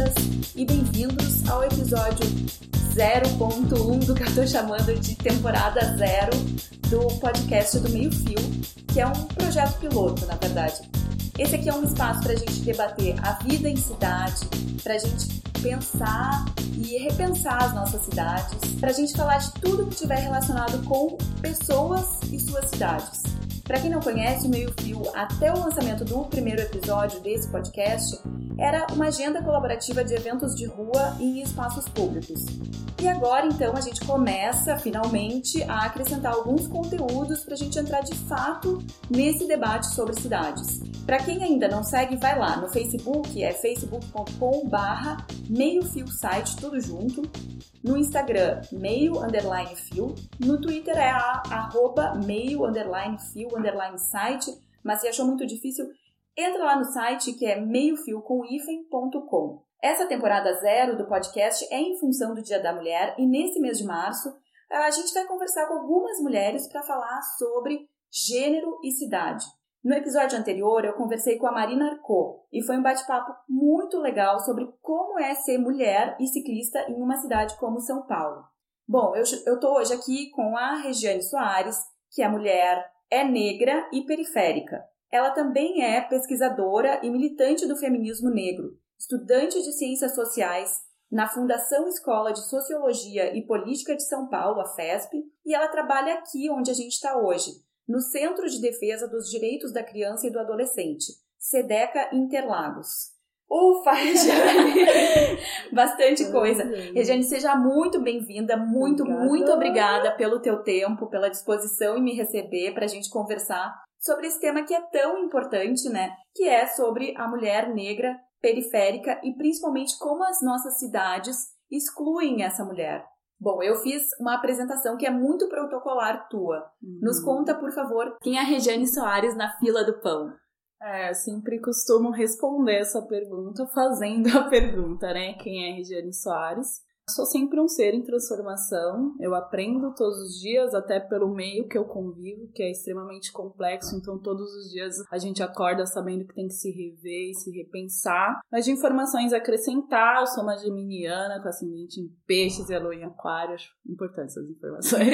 bem-vindas e bem-vindos ao episódio 0.1 do que eu estou chamando de temporada zero do podcast do Meio Fio, que é um projeto piloto, na verdade. Esse aqui é um espaço para a gente debater a vida em cidade, para a gente pensar e repensar as nossas cidades, para a gente falar de tudo que tiver relacionado com pessoas e suas cidades. Para quem não conhece, o Meio Fio, até o lançamento do primeiro episódio desse podcast, era uma agenda colaborativa de eventos de rua em espaços públicos. E agora, então, a gente começa finalmente a acrescentar alguns conteúdos para a gente entrar de fato nesse debate sobre cidades. Para quem ainda não segue, vai lá no Facebook, é facebook.com/barra meio fio site, tudo junto. No Instagram, meio underline fio. No Twitter é a, arroba meio underline fio underline site. Mas se achou muito difícil, entra lá no site que é meiofio.com. Essa temporada zero do podcast é em função do Dia da Mulher e nesse mês de março a gente vai conversar com algumas mulheres para falar sobre gênero e cidade. No episódio anterior, eu conversei com a Marina Arco e foi um bate-papo muito legal sobre como é ser mulher e ciclista em uma cidade como São Paulo. Bom, eu estou hoje aqui com a Regiane Soares, que é mulher, é negra e periférica. Ela também é pesquisadora e militante do feminismo negro, estudante de ciências sociais na Fundação Escola de Sociologia e Política de São Paulo, a FESP, e ela trabalha aqui onde a gente está hoje, no Centro de Defesa dos Direitos da Criança e do Adolescente, SEDECA Interlagos. Ufa, Regiane! Bastante coisa. Regiane, seja muito bem-vinda, muito, obrigada. muito obrigada pelo teu tempo, pela disposição em me receber para a gente conversar sobre esse tema que é tão importante, né? Que é sobre a mulher negra periférica e principalmente como as nossas cidades excluem essa mulher. Bom, eu fiz uma apresentação que é muito protocolar tua. Uhum. Nos conta, por favor, quem é a Regiane Soares na fila do pão? É, sempre costumo responder essa pergunta fazendo a pergunta, né? Quem é Regiane Soares? Sou sempre um ser em transformação, eu aprendo todos os dias, até pelo meio que eu convivo, que é extremamente complexo, então todos os dias a gente acorda sabendo que tem que se rever e se repensar. Mas de informações a acrescentar, eu sou uma geminiana com ascendente em peixes e a lua em aquário, acho importante essas informações.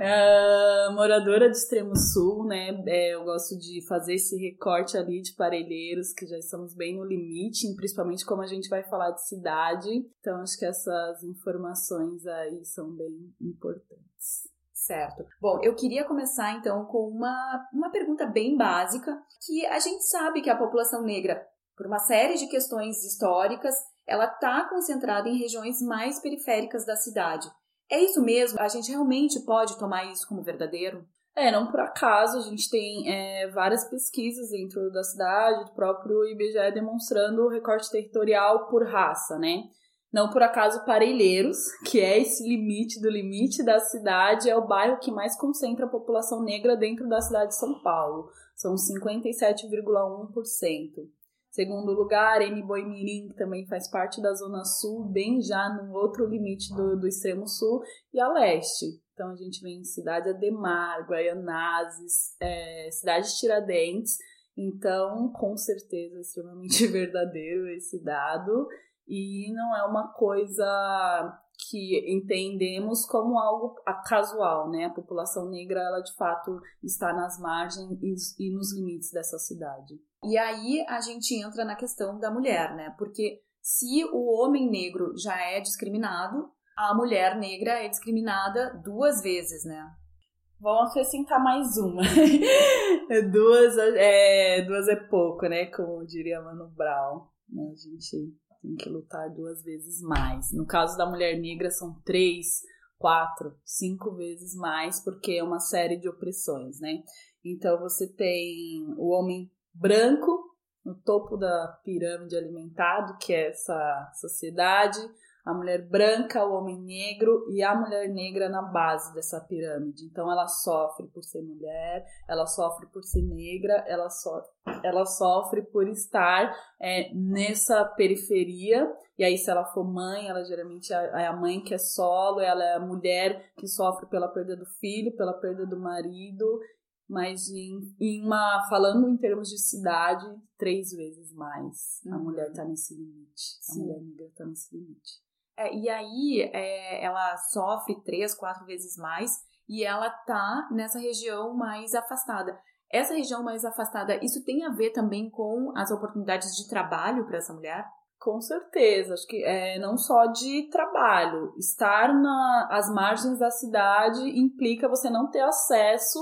é, moradora do extremo sul, né, é, eu gosto de fazer esse recorte ali de parelheiros, que já estamos bem no limite, principalmente como a gente vai falar de cidade, então acho que essas informações aí são bem importantes. Certo. Bom, eu queria começar então com uma, uma pergunta bem básica, que a gente sabe que a população negra, por uma série de questões históricas, ela está concentrada em regiões mais periféricas da cidade. É isso mesmo? A gente realmente pode tomar isso como verdadeiro? É, não por acaso, a gente tem é, várias pesquisas dentro da cidade, do próprio IBGE demonstrando o recorte territorial por raça, né? Não por acaso Parelheiros, que é esse limite do limite da cidade, é o bairro que mais concentra a população negra dentro da cidade de São Paulo. São 57,1%. Segundo lugar, M. Boimirim, que também faz parte da Zona Sul, bem já no outro limite do, do extremo sul, e a leste. Então a gente vem em Cidade Ademar, Guaianazes, é, Cidade Tiradentes. Então, com certeza, extremamente verdadeiro esse dado e não é uma coisa que entendemos como algo casual, né? A população negra, ela de fato está nas margens e nos limites dessa cidade. E aí a gente entra na questão da mulher, né? Porque se o homem negro já é discriminado, a mulher negra é discriminada duas vezes, né? Vamos acrescentar mais uma. duas, é, duas é pouco, né? Como diria Mano Brown. Né? A gente tem que lutar duas vezes mais. No caso da mulher negra, são três, quatro, cinco vezes mais, porque é uma série de opressões, né? Então você tem o homem branco no topo da pirâmide alimentado, que é essa sociedade, a mulher branca, o homem negro e a mulher negra na base dessa pirâmide. Então ela sofre por ser mulher, ela sofre por ser negra, ela, so, ela sofre por estar é, nessa periferia. E aí, se ela for mãe, ela geralmente é, é a mãe que é solo, ela é a mulher que sofre pela perda do filho, pela perda do marido mas em, em uma falando em termos de cidade, três vezes mais. Uhum. A mulher está nesse limite. Sim. A mulher negra está nesse limite. É, e aí é, ela sofre três, quatro vezes mais e ela tá nessa região mais afastada. Essa região mais afastada, isso tem a ver também com as oportunidades de trabalho para essa mulher? Com certeza, acho que é não só de trabalho. Estar na, às margens da cidade implica você não ter acesso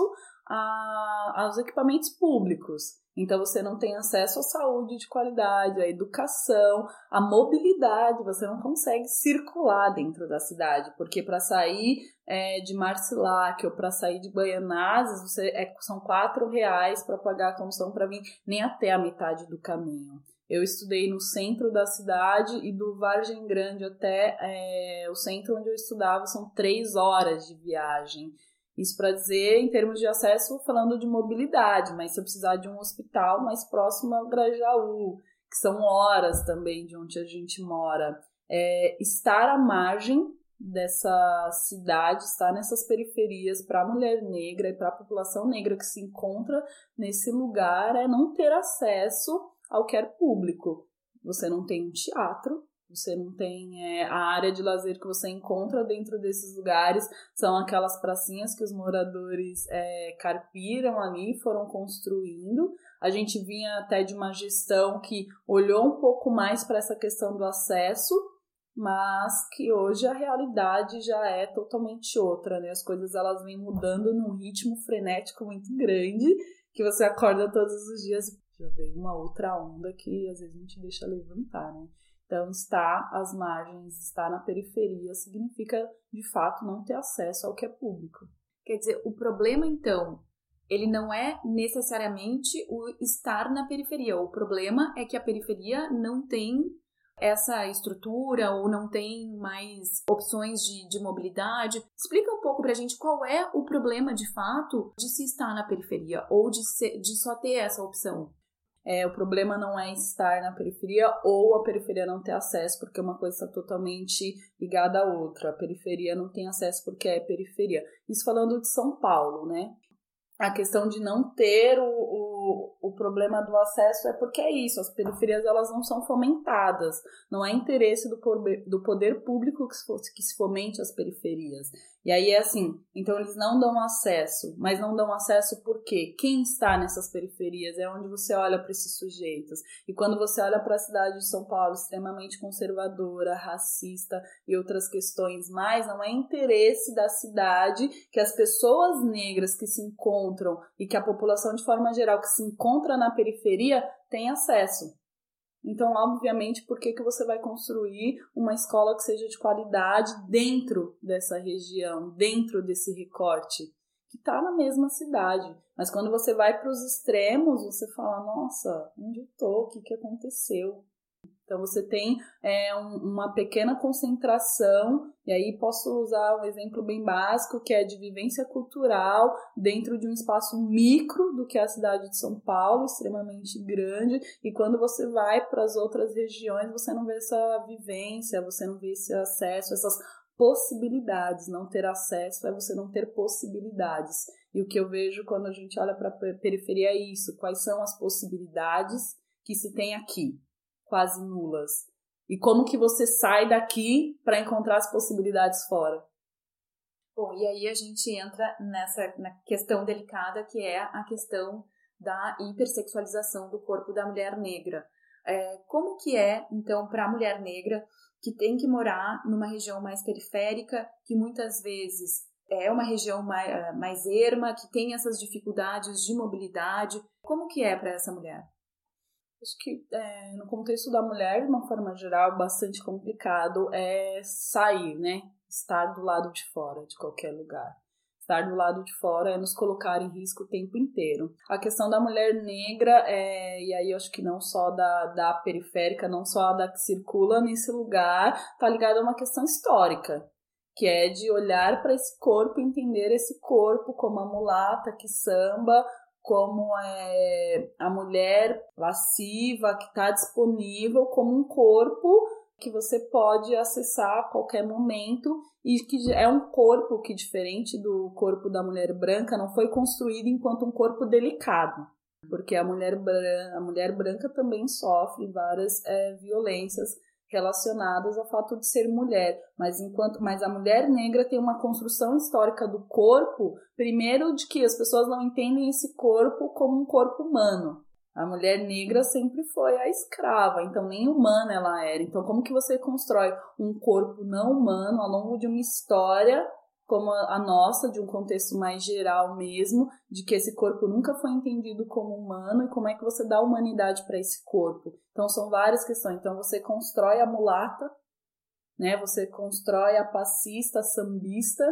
a, aos equipamentos públicos. Então você não tem acesso à saúde de qualidade, à educação, à mobilidade, você não consegue circular dentro da cidade, porque para sair é, de Marcilac ou para sair de Baianazes, você é, são quatro reais para pagar a condução para vir nem até a metade do caminho. Eu estudei no centro da cidade e do Vargem Grande até é, o centro onde eu estudava são três horas de viagem. Isso para dizer em termos de acesso, falando de mobilidade, mas se eu precisar de um hospital mais próximo ao Grajaú, que são horas também de onde a gente mora, é, estar à margem dessa cidade, estar nessas periferias para a mulher negra e para a população negra que se encontra nesse lugar é não ter acesso ao que é público. Você não tem um teatro, você não tem é, a área de lazer que você encontra dentro desses lugares, são aquelas pracinhas que os moradores é, carpiram ali, foram construindo. A gente vinha até de uma gestão que olhou um pouco mais para essa questão do acesso, mas que hoje a realidade já é totalmente outra, né? As coisas elas vêm mudando num ritmo frenético muito grande, que você acorda todos os dias já veio uma outra onda que às vezes a gente deixa levantar, né? Então, estar às margens, estar na periferia, significa, de fato, não ter acesso ao que é público. Quer dizer, o problema, então, ele não é necessariamente o estar na periferia. O problema é que a periferia não tem essa estrutura ou não tem mais opções de, de mobilidade. Explica um pouco pra gente qual é o problema de fato de se estar na periferia ou de, ser, de só ter essa opção. É, o problema não é estar na periferia ou a periferia não ter acesso, porque uma coisa está totalmente ligada à outra. A periferia não tem acesso porque é periferia. Isso falando de São Paulo, né? A questão de não ter o, o, o problema do acesso é porque é isso, as periferias elas não são fomentadas, não é interesse do, do poder público que se, que se fomente as periferias. E aí é assim, então eles não dão acesso, mas não dão acesso porque quem está nessas periferias é onde você olha para esses sujeitos. E quando você olha para a cidade de São Paulo, extremamente conservadora, racista e outras questões mais, não é interesse da cidade que as pessoas negras que se encontram e que a população de forma geral que se encontra na periferia tem acesso. Então, obviamente, por que, que você vai construir uma escola que seja de qualidade dentro dessa região, dentro desse recorte? Que está na mesma cidade. Mas quando você vai para os extremos, você fala: nossa, onde eu tô? O que, que aconteceu? Então você tem é, um, uma pequena concentração, e aí posso usar um exemplo bem básico, que é de vivência cultural dentro de um espaço micro do que é a cidade de São Paulo, extremamente grande, e quando você vai para as outras regiões, você não vê essa vivência, você não vê esse acesso, essas possibilidades. Não ter acesso é você não ter possibilidades. E o que eu vejo quando a gente olha para a periferia é isso: quais são as possibilidades que se tem aqui? Quase nulas. E como que você sai daqui para encontrar as possibilidades fora? Bom, e aí a gente entra nessa na questão delicada que é a questão da hipersexualização do corpo da mulher negra. É, como que é, então, para a mulher negra que tem que morar numa região mais periférica, que muitas vezes é uma região mais, mais erma, que tem essas dificuldades de mobilidade, como que é para essa mulher? Acho que é, no contexto da mulher, de uma forma geral, bastante complicado é sair, né? Estar do lado de fora de qualquer lugar. Estar do lado de fora é nos colocar em risco o tempo inteiro. A questão da mulher negra, é, e aí eu acho que não só da, da periférica, não só da que circula nesse lugar, tá ligada a uma questão histórica que é de olhar para esse corpo, entender esse corpo como a mulata que samba, como é, a mulher lasciva que está disponível como um corpo que você pode acessar a qualquer momento e que é um corpo que, diferente do corpo da mulher branca, não foi construído enquanto um corpo delicado. Porque a mulher, branca, a mulher branca também sofre várias é, violências relacionadas ao fato de ser mulher, mas enquanto mas a mulher negra tem uma construção histórica do corpo, primeiro de que as pessoas não entendem esse corpo como um corpo humano. A mulher negra sempre foi a escrava, então nem humana ela era. Então como que você constrói um corpo não humano ao longo de uma história como a nossa, de um contexto mais geral mesmo, de que esse corpo nunca foi entendido como humano e como é que você dá humanidade para esse corpo. Então são várias questões. Então você constrói a mulata, né? Você constrói a passista, a sambista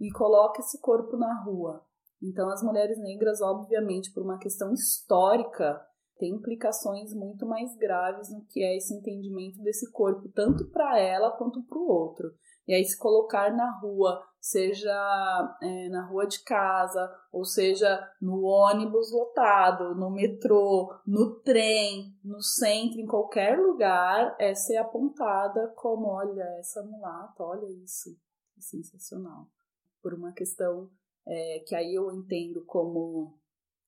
e coloca esse corpo na rua. Então as mulheres negras, obviamente, por uma questão histórica, tem implicações muito mais graves no que é esse entendimento desse corpo, tanto para ela quanto para o outro. E aí se colocar na rua, seja é, na rua de casa, ou seja no ônibus lotado, no metrô, no trem, no centro, em qualquer lugar, é ser apontada como, olha, essa mulata, olha isso, é sensacional. Por uma questão é, que aí eu entendo como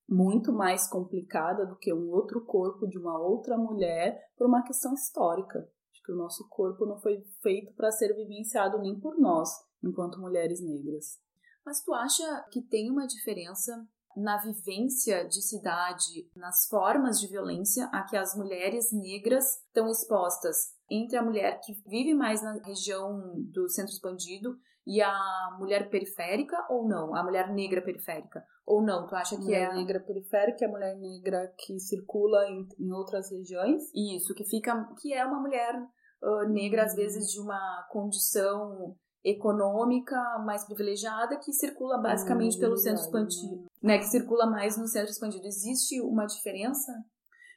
muito mais complicada do que um outro corpo de uma outra mulher, por uma questão histórica que o nosso corpo não foi feito para ser vivenciado nem por nós, enquanto mulheres negras. Mas tu acha que tem uma diferença na vivência de cidade, nas formas de violência a que as mulheres negras estão expostas entre a mulher que vive mais na região do centro expandido e a mulher periférica ou não? A mulher negra periférica ou não? Tu acha que mulher é a negra periférica é a mulher negra que circula em, em outras regiões? Isso, que fica que é uma mulher uh, negra às vezes de uma condição econômica mais privilegiada que circula basicamente hum, pelo centro expandido, né? Que circula mais no centro expandido. Existe uma diferença?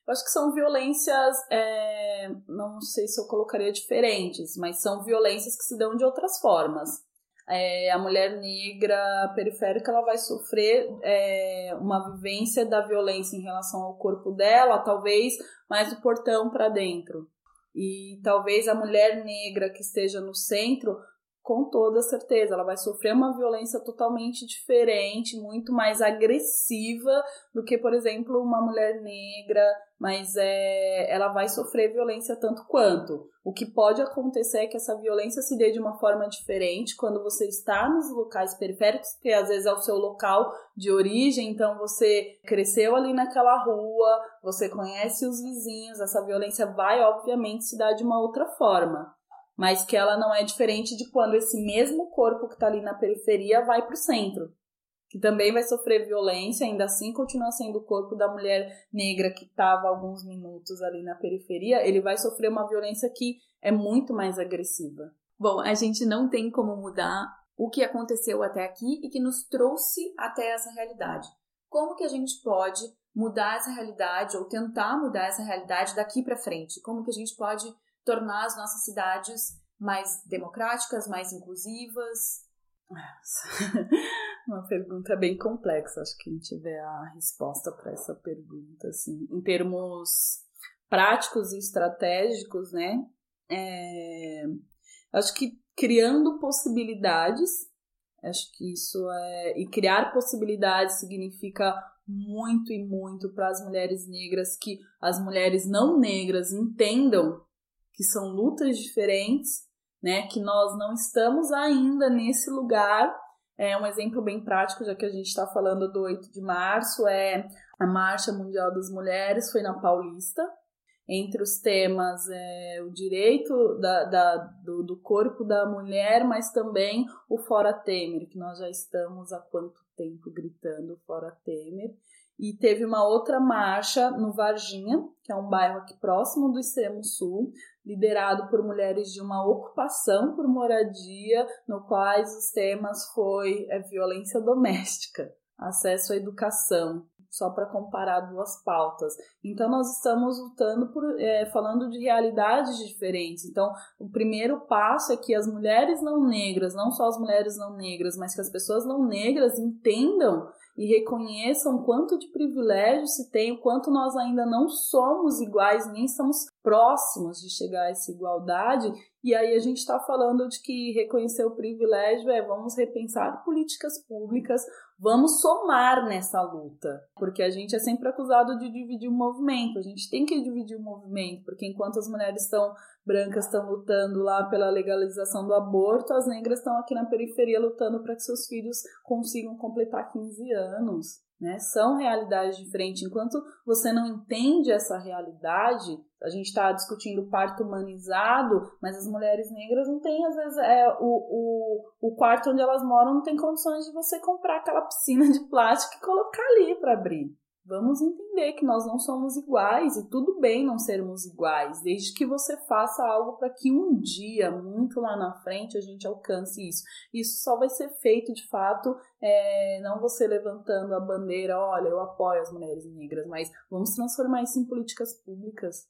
Eu acho que são violências, é, não sei se eu colocaria diferentes, mas são violências que se dão de outras formas. É, a mulher negra periférica ela vai sofrer é, uma vivência da violência em relação ao corpo dela, talvez mais do portão para dentro. E talvez a mulher negra que esteja no centro com toda certeza, ela vai sofrer uma violência totalmente diferente, muito mais agressiva do que, por exemplo, uma mulher negra, mas é, ela vai sofrer violência tanto quanto. O que pode acontecer é que essa violência se dê de uma forma diferente quando você está nos locais periféricos, que às vezes é o seu local de origem, então você cresceu ali naquela rua, você conhece os vizinhos, essa violência vai, obviamente, se dar de uma outra forma mas que ela não é diferente de quando esse mesmo corpo que está ali na periferia vai para o centro, que também vai sofrer violência, ainda assim continua sendo o corpo da mulher negra que estava alguns minutos ali na periferia, ele vai sofrer uma violência que é muito mais agressiva. Bom, a gente não tem como mudar o que aconteceu até aqui e que nos trouxe até essa realidade. Como que a gente pode mudar essa realidade ou tentar mudar essa realidade daqui para frente? Como que a gente pode tornar as nossas cidades mais democráticas, mais inclusivas? Uma pergunta bem complexa. Acho que quem tiver a resposta para essa pergunta, assim, em termos práticos e estratégicos, né? É, acho que criando possibilidades, acho que isso é. E criar possibilidades significa muito e muito para as mulheres negras que as mulheres não negras entendam que são lutas diferentes, né? Que nós não estamos ainda nesse lugar. É um exemplo bem prático, já que a gente está falando do 8 de março, é a Marcha Mundial das Mulheres, foi na Paulista. Entre os temas é o direito da, da do, do, corpo da mulher, mas também o Fora Temer, que nós já estamos há quanto tempo gritando Fora Temer. E teve uma outra marcha no Varginha, que é um bairro aqui próximo do extremo sul, liderado por mulheres de uma ocupação por moradia, no quais os temas foi é, violência doméstica, acesso à educação, só para comparar duas pautas. Então nós estamos lutando por é, falando de realidades diferentes. Então o primeiro passo é que as mulheres não negras, não só as mulheres não negras, mas que as pessoas não negras entendam e reconheçam quanto de privilégio se tem, o quanto nós ainda não somos iguais, nem estamos próximos de chegar a essa igualdade. E aí a gente está falando de que reconhecer o privilégio é vamos repensar políticas públicas, vamos somar nessa luta, porque a gente é sempre acusado de dividir o movimento. A gente tem que dividir o movimento, porque enquanto as mulheres estão brancas estão lutando lá pela legalização do aborto, as negras estão aqui na periferia lutando para que seus filhos consigam completar 15 anos. Né? São realidades diferentes. Enquanto você não entende essa realidade, a gente está discutindo parto humanizado, mas as mulheres negras não têm, às vezes, é, o, o, o quarto onde elas moram não tem condições de você comprar aquela piscina de plástico e colocar ali para abrir. Vamos entender que nós não somos iguais e tudo bem não sermos iguais, desde que você faça algo para que um dia, muito lá na frente, a gente alcance isso. Isso só vai ser feito de fato, é, não você levantando a bandeira, olha, eu apoio as mulheres negras, mas vamos transformar isso em políticas públicas.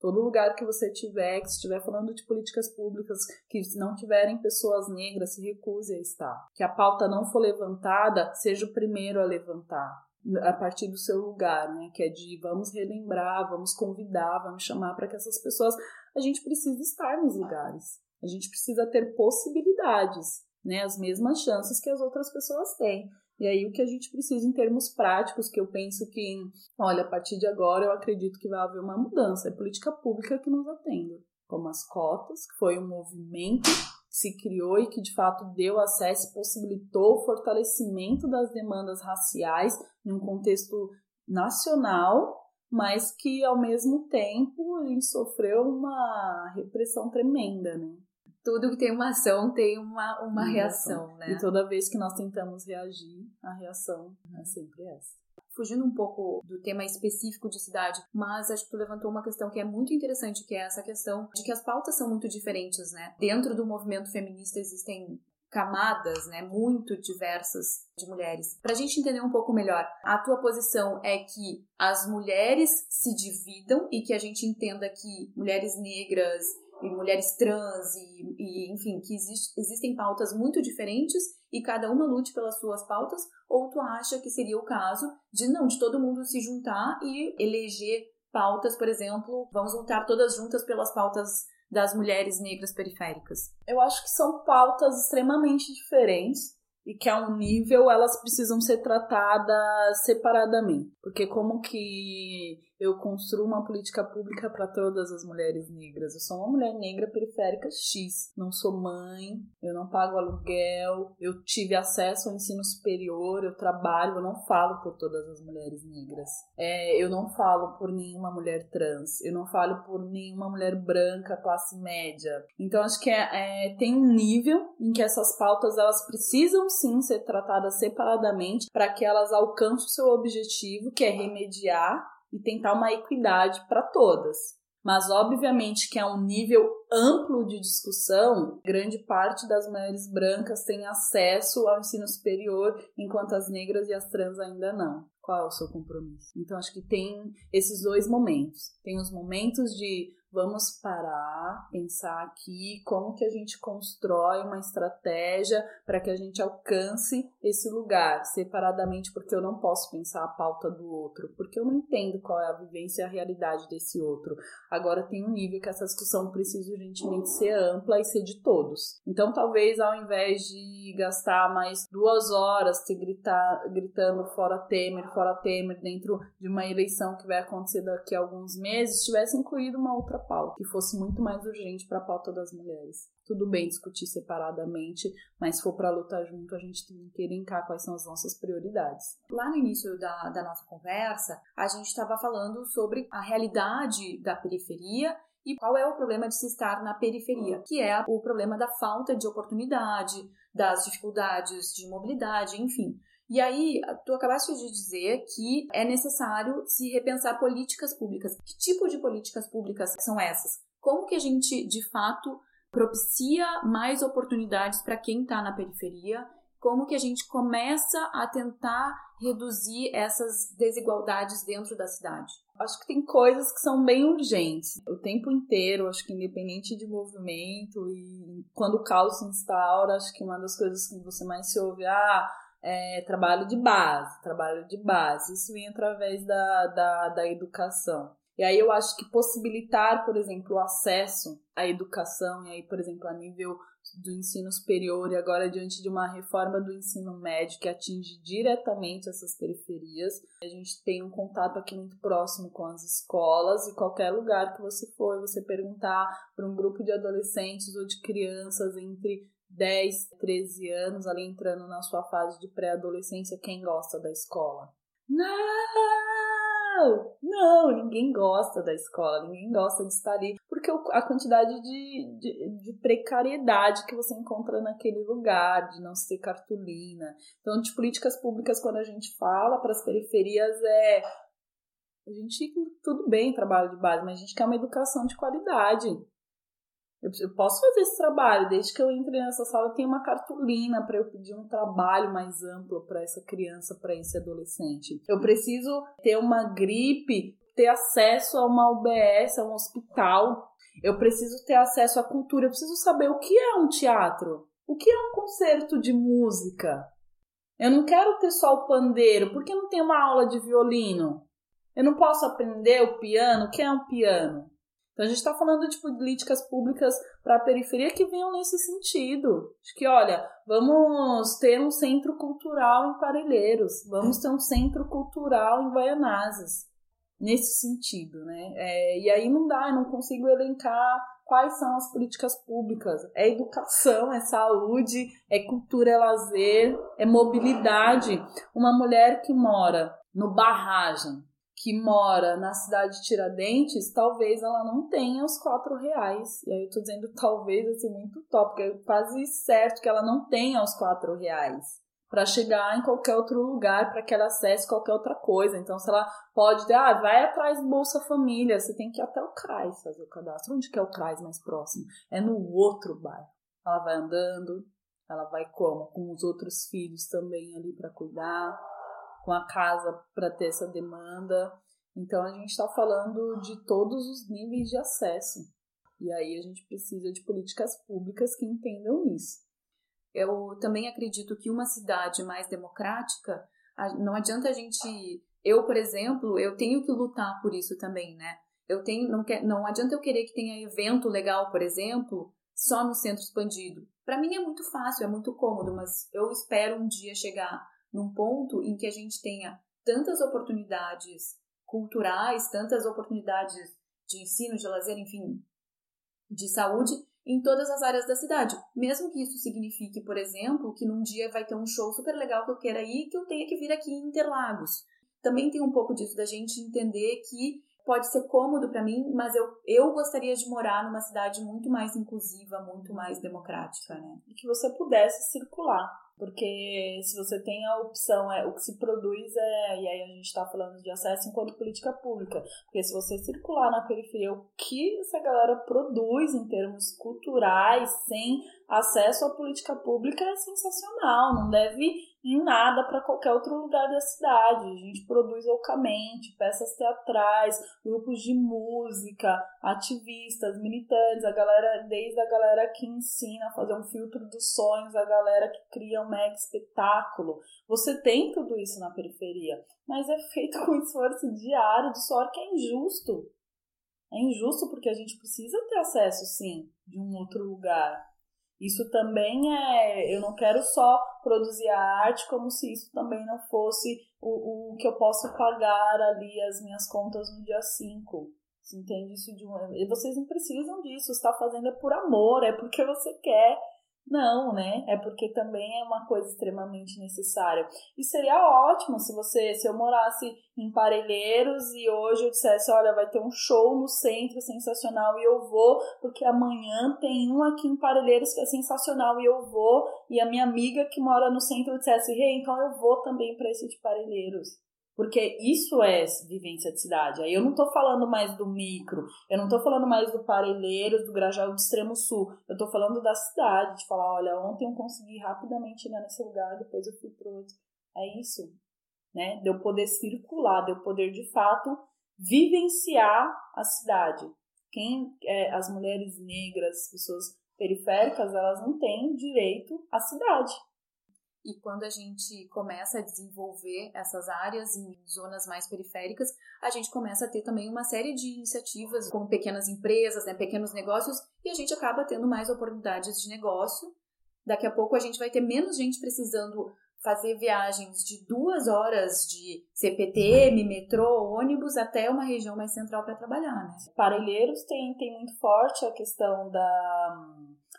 Todo lugar que você tiver, que estiver falando de políticas públicas, que não tiverem pessoas negras, se recuse a estar. Que a pauta não for levantada, seja o primeiro a levantar a partir do seu lugar, né? Que é de vamos relembrar, vamos convidar, vamos chamar para que essas pessoas. A gente precisa estar nos lugares. A gente precisa ter possibilidades, né? As mesmas chances que as outras pessoas têm. E aí o que a gente precisa em termos práticos, que eu penso que, olha, a partir de agora eu acredito que vai haver uma mudança, é política pública que nos atenda, como as cotas, que foi um movimento se criou e que de fato deu acesso e possibilitou o fortalecimento das demandas raciais em um contexto nacional, mas que ao mesmo tempo a gente sofreu uma repressão tremenda, né? Tudo que tem uma ação tem uma, uma reação, né? E toda vez que nós tentamos reagir, a reação é sempre essa fugindo um pouco do tema específico de cidade, mas acho que tu levantou uma questão que é muito interessante, que é essa questão de que as pautas são muito diferentes, né? Dentro do movimento feminista existem camadas, né, muito diversas de mulheres. Para a gente entender um pouco melhor, a tua posição é que as mulheres se dividam e que a gente entenda que mulheres negras e mulheres trans e, e enfim, que existe, existem pautas muito diferentes e cada uma lute pelas suas pautas, ou tu acha que seria o caso de não, de todo mundo se juntar e eleger pautas, por exemplo, vamos lutar todas juntas pelas pautas das mulheres negras periféricas? Eu acho que são pautas extremamente diferentes e que a um nível elas precisam ser tratadas separadamente, porque como que eu construo uma política pública para todas as mulheres negras. Eu sou uma mulher negra periférica X. Não sou mãe, eu não pago aluguel, eu tive acesso ao ensino superior, eu trabalho, eu não falo por todas as mulheres negras. É, eu não falo por nenhuma mulher trans, eu não falo por nenhuma mulher branca, classe média. Então acho que é, é tem um nível em que essas pautas elas precisam sim ser tratadas separadamente para que elas alcancem o seu objetivo, que é remediar e tentar uma equidade para todas. Mas, obviamente, que é um nível amplo de discussão, grande parte das mulheres brancas tem acesso ao ensino superior, enquanto as negras e as trans ainda não. Qual é o seu compromisso? Então, acho que tem esses dois momentos. Tem os momentos de vamos parar, pensar aqui como que a gente constrói uma estratégia para que a gente alcance esse lugar separadamente, porque eu não posso pensar a pauta do outro, porque eu não entendo qual é a vivência e a realidade desse outro. Agora tem um nível que essa discussão precisa urgentemente ser ampla e ser de todos. Então talvez ao invés de gastar mais duas horas te gritar, gritando fora Temer, fora Temer dentro de uma eleição que vai acontecer daqui a alguns meses, tivesse incluído uma outra pauta, que fosse muito mais urgente para a pauta das mulheres. Tudo bem discutir separadamente, mas se for para lutar junto, a gente tem que elencar quais são as nossas prioridades. Lá no início da, da nossa conversa, a gente estava falando sobre a realidade da periferia e qual é o problema de se estar na periferia, que é o problema da falta de oportunidade, das dificuldades de mobilidade, enfim. E aí, tu acabaste de dizer que é necessário se repensar políticas públicas. Que tipo de políticas públicas são essas? Como que a gente, de fato, propicia mais oportunidades para quem está na periferia? Como que a gente começa a tentar reduzir essas desigualdades dentro da cidade? Acho que tem coisas que são bem urgentes. O tempo inteiro, acho que independente de movimento e quando o caos se instaura, acho que uma das coisas que você mais se ouve, ah, é, trabalho de base, trabalho de base. Isso vem através da, da, da educação. E aí eu acho que possibilitar, por exemplo, o acesso à educação, e aí, por exemplo, a nível do ensino superior e agora diante de uma reforma do ensino médio que atinge diretamente essas periferias. A gente tem um contato aqui muito próximo com as escolas e qualquer lugar que você for, você perguntar para um grupo de adolescentes ou de crianças entre 10, 13 anos, ali entrando na sua fase de pré-adolescência, quem gosta da escola? Não! Não, ninguém gosta da escola, ninguém gosta de estar ali, porque a quantidade de, de, de precariedade que você encontra naquele lugar, de não ser cartolina. Então, de políticas públicas, quando a gente fala para as periferias, é. A gente, tudo bem, trabalho de base, mas a gente quer uma educação de qualidade. Eu, posso fazer esse trabalho, desde que eu entre nessa sala, tem uma cartolina para eu pedir um trabalho mais amplo para essa criança, para esse adolescente. Eu preciso ter uma gripe, ter acesso a uma UBS, a um hospital. Eu preciso ter acesso à cultura, eu preciso saber o que é um teatro, o que é um concerto de música. Eu não quero ter só o pandeiro, porque não tem uma aula de violino. Eu não posso aprender o piano, o que é um piano? Então a gente está falando de políticas públicas para a periferia que venham nesse sentido. De que, olha, vamos ter um centro cultural em Parelheiros, vamos ter um centro cultural em Guaianazes. Nesse sentido, né? É, e aí não dá, eu não consigo elencar quais são as políticas públicas. É educação, é saúde, é cultura, é lazer, é mobilidade. Uma mulher que mora no Barragem, que mora na cidade de Tiradentes, talvez ela não tenha os quatro reais. E aí eu tô dizendo talvez assim muito top, porque é quase certo que ela não tenha os quatro reais para chegar em qualquer outro lugar, para que ela acesse qualquer outra coisa. Então, se ela pode, ah, vai atrás Bolsa Família, você tem que ir até o CRAS fazer o cadastro. Onde que é o CRAS mais próximo? É no outro bairro. Ela vai andando, ela vai como? Com os outros filhos também ali para cuidar com a casa para ter essa demanda. Então a gente está falando de todos os níveis de acesso. E aí a gente precisa de políticas públicas que entendam isso. Eu também acredito que uma cidade mais democrática, não adianta a gente. Eu, por exemplo, eu tenho que lutar por isso também, né? Eu tenho, não, quer, não adianta eu querer que tenha evento legal, por exemplo, só no centro expandido. Para mim é muito fácil, é muito cômodo, mas eu espero um dia chegar num ponto em que a gente tenha tantas oportunidades culturais, tantas oportunidades de ensino, de lazer, enfim, de saúde em todas as áreas da cidade. Mesmo que isso signifique, por exemplo, que num dia vai ter um show super legal que eu queira ir, que eu tenha que vir aqui em Interlagos. Também tem um pouco disso da gente entender que pode ser cômodo para mim, mas eu, eu gostaria de morar numa cidade muito mais inclusiva, muito mais democrática, né? E que você pudesse circular porque se você tem a opção, é o que se produz é, e aí a gente está falando de acesso enquanto política pública, porque se você circular na periferia, o que essa galera produz em termos culturais, sem acesso à política pública, é sensacional, não deve em nada para qualquer outro lugar da cidade. A gente produz loucamente peças teatrais, grupos de música, ativistas, militantes, a galera, desde a galera que ensina a fazer um filtro dos sonhos, a galera que cria um mega espetáculo. Você tem tudo isso na periferia, mas é feito com esforço diário, de suor que é injusto. É injusto porque a gente precisa ter acesso, sim, de um outro lugar. Isso também é. Eu não quero só produzir a arte como se isso também não fosse o, o que eu posso pagar ali as minhas contas no dia 5. Você entende isso de. Vocês não precisam disso, está fazendo é por amor, é porque você quer não, né? É porque também é uma coisa extremamente necessária. E seria ótimo se você, se eu morasse em Parelheiros e hoje eu dissesse, olha, vai ter um show no centro sensacional e eu vou, porque amanhã tem um aqui em Parelheiros que é sensacional e eu vou, e a minha amiga que mora no centro dissesse, hey, então eu vou também para esse de Parelheiros. Porque isso é vivência de cidade. Aí eu não tô falando mais do micro, eu não tô falando mais do Parelheiros, do Grajaú do Extremo Sul. Eu tô falando da cidade, de falar, olha, ontem eu consegui rapidamente chegar nesse lugar, depois eu fui pro outro. É isso, né? De eu poder circular, de eu poder de fato vivenciar a cidade. Quem é, as mulheres negras, pessoas periféricas, elas não têm direito à cidade. E quando a gente começa a desenvolver essas áreas em zonas mais periféricas, a gente começa a ter também uma série de iniciativas, como pequenas empresas, né, pequenos negócios, e a gente acaba tendo mais oportunidades de negócio. Daqui a pouco a gente vai ter menos gente precisando fazer viagens de duas horas de CPTM, metrô, ônibus até uma região mais central para trabalhar, né? Parelheiros tem, tem muito forte a questão da,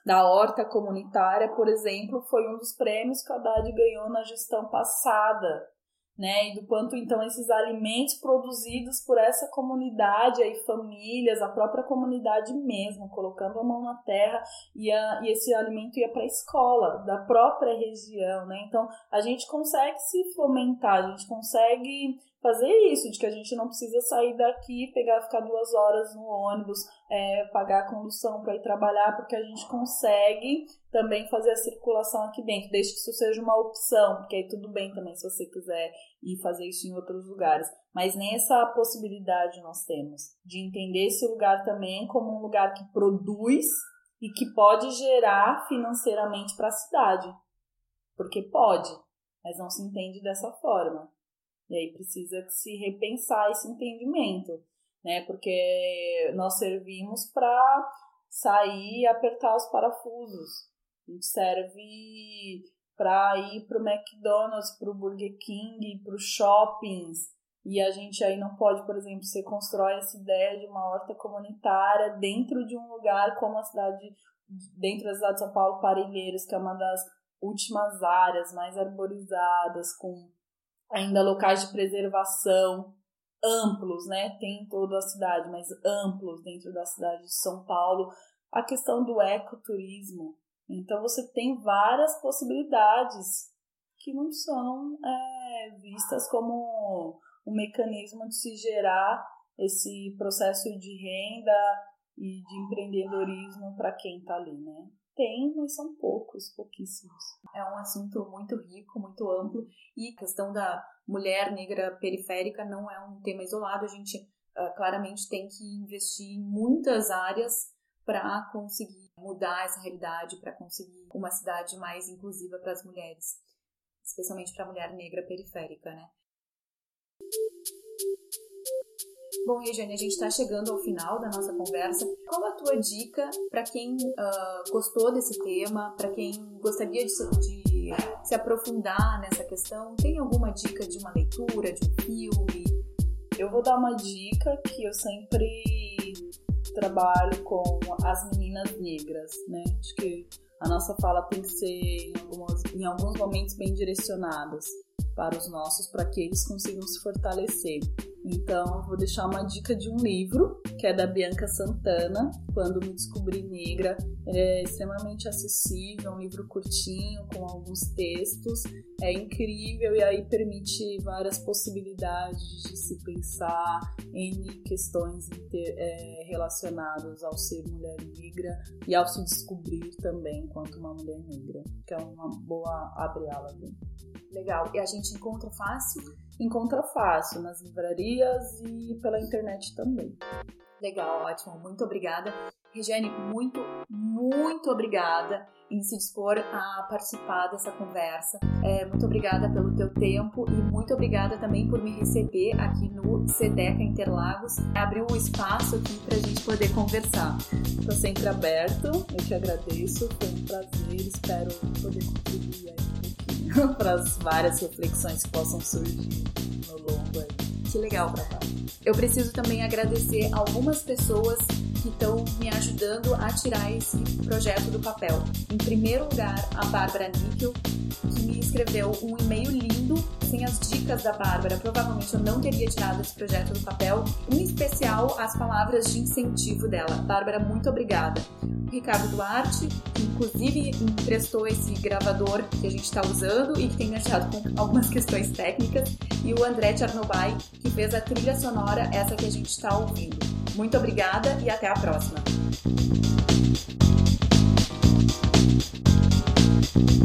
da horta comunitária, por exemplo, foi um dos prêmios que a Haddad ganhou na gestão passada né? E do quanto então esses alimentos produzidos por essa comunidade aí, famílias, a própria comunidade mesmo, colocando a mão na terra e, e esse alimento ia para a escola da própria região, né? Então a gente consegue se fomentar, a gente consegue fazer isso, de que a gente não precisa sair daqui, pegar, ficar duas horas no ônibus, é, pagar a condução para ir trabalhar, porque a gente consegue também fazer a circulação aqui dentro, desde que isso seja uma opção, porque aí tudo bem também se você quiser ir fazer isso em outros lugares. Mas nem essa possibilidade nós temos de entender esse lugar também como um lugar que produz e que pode gerar financeiramente para a cidade. Porque pode, mas não se entende dessa forma. E aí precisa se repensar esse entendimento, né? Porque nós servimos para sair e apertar os parafusos. A gente serve para ir para o McDonald's, para o Burger King, para os shoppings. E a gente aí não pode, por exemplo, você constrói essa ideia de uma horta comunitária dentro de um lugar como a cidade, dentro da cidade de São Paulo, Parelheiros, que é uma das últimas áreas mais arborizadas, com ainda locais de preservação amplos, né? Tem em toda a cidade, mas amplos dentro da cidade de São Paulo. A questão do ecoturismo. Então você tem várias possibilidades que não são é, vistas como um mecanismo de se gerar esse processo de renda e de empreendedorismo para quem está ali, né? Tem, mas são poucos, pouquíssimos. É um assunto muito rico, muito amplo, e a questão da mulher negra periférica não é um tema isolado. A gente uh, claramente tem que investir em muitas áreas para conseguir mudar essa realidade, para conseguir uma cidade mais inclusiva para as mulheres, especialmente para a mulher negra periférica, né? Bom, Regiane, a gente está chegando ao final da nossa conversa. Qual a tua dica para quem uh, gostou desse tema, para quem gostaria de, de, se aprofundar nessa questão? Tem alguma dica de uma leitura, de um filme? Eu vou dar uma dica que eu sempre trabalho com as meninas negras, né? Acho que a nossa fala tem que ser em, algumas, em alguns momentos bem direcionadas para os nossos, para que eles consigam se fortalecer. Então, vou deixar uma dica de um livro, que é da Bianca Santana, Quando Me Descobri Negra. Ele é extremamente acessível, um livro curtinho, com alguns textos. É incrível e aí permite várias possibilidades de se pensar em questões é, relacionadas ao ser mulher negra e ao se descobrir também enquanto uma mulher negra, que é uma boa abre-ala. Legal. E a gente encontra fácil? Encontra fácil nas livrarias e pela internet também. Legal, ótimo. Muito obrigada. Regiane, muito, muito obrigada em se dispor a participar dessa conversa. É, muito obrigada pelo teu tempo e muito obrigada também por me receber aqui no Sedeca Interlagos. Abriu um espaço aqui para a gente poder conversar. Estou sempre aberto, eu te agradeço, foi um prazer, espero poder contribuir aí para as várias reflexões que possam surgir no longo aí. Que legal, Eu preciso também agradecer algumas pessoas que estão me ajudando a tirar esse projeto do papel. Em primeiro lugar, a Bárbara Níquel, que me escreveu um e-mail lindo sem as dicas da Bárbara. Provavelmente eu não teria tirado esse projeto do papel, em especial as palavras de incentivo dela. Bárbara, muito obrigada. Ricardo Duarte, que inclusive emprestou esse gravador que a gente está usando e que tem me ajudado com algumas questões técnicas, e o André Tchernobyl, que fez a trilha sonora, essa que a gente está ouvindo. Muito obrigada e até a próxima! Thank you.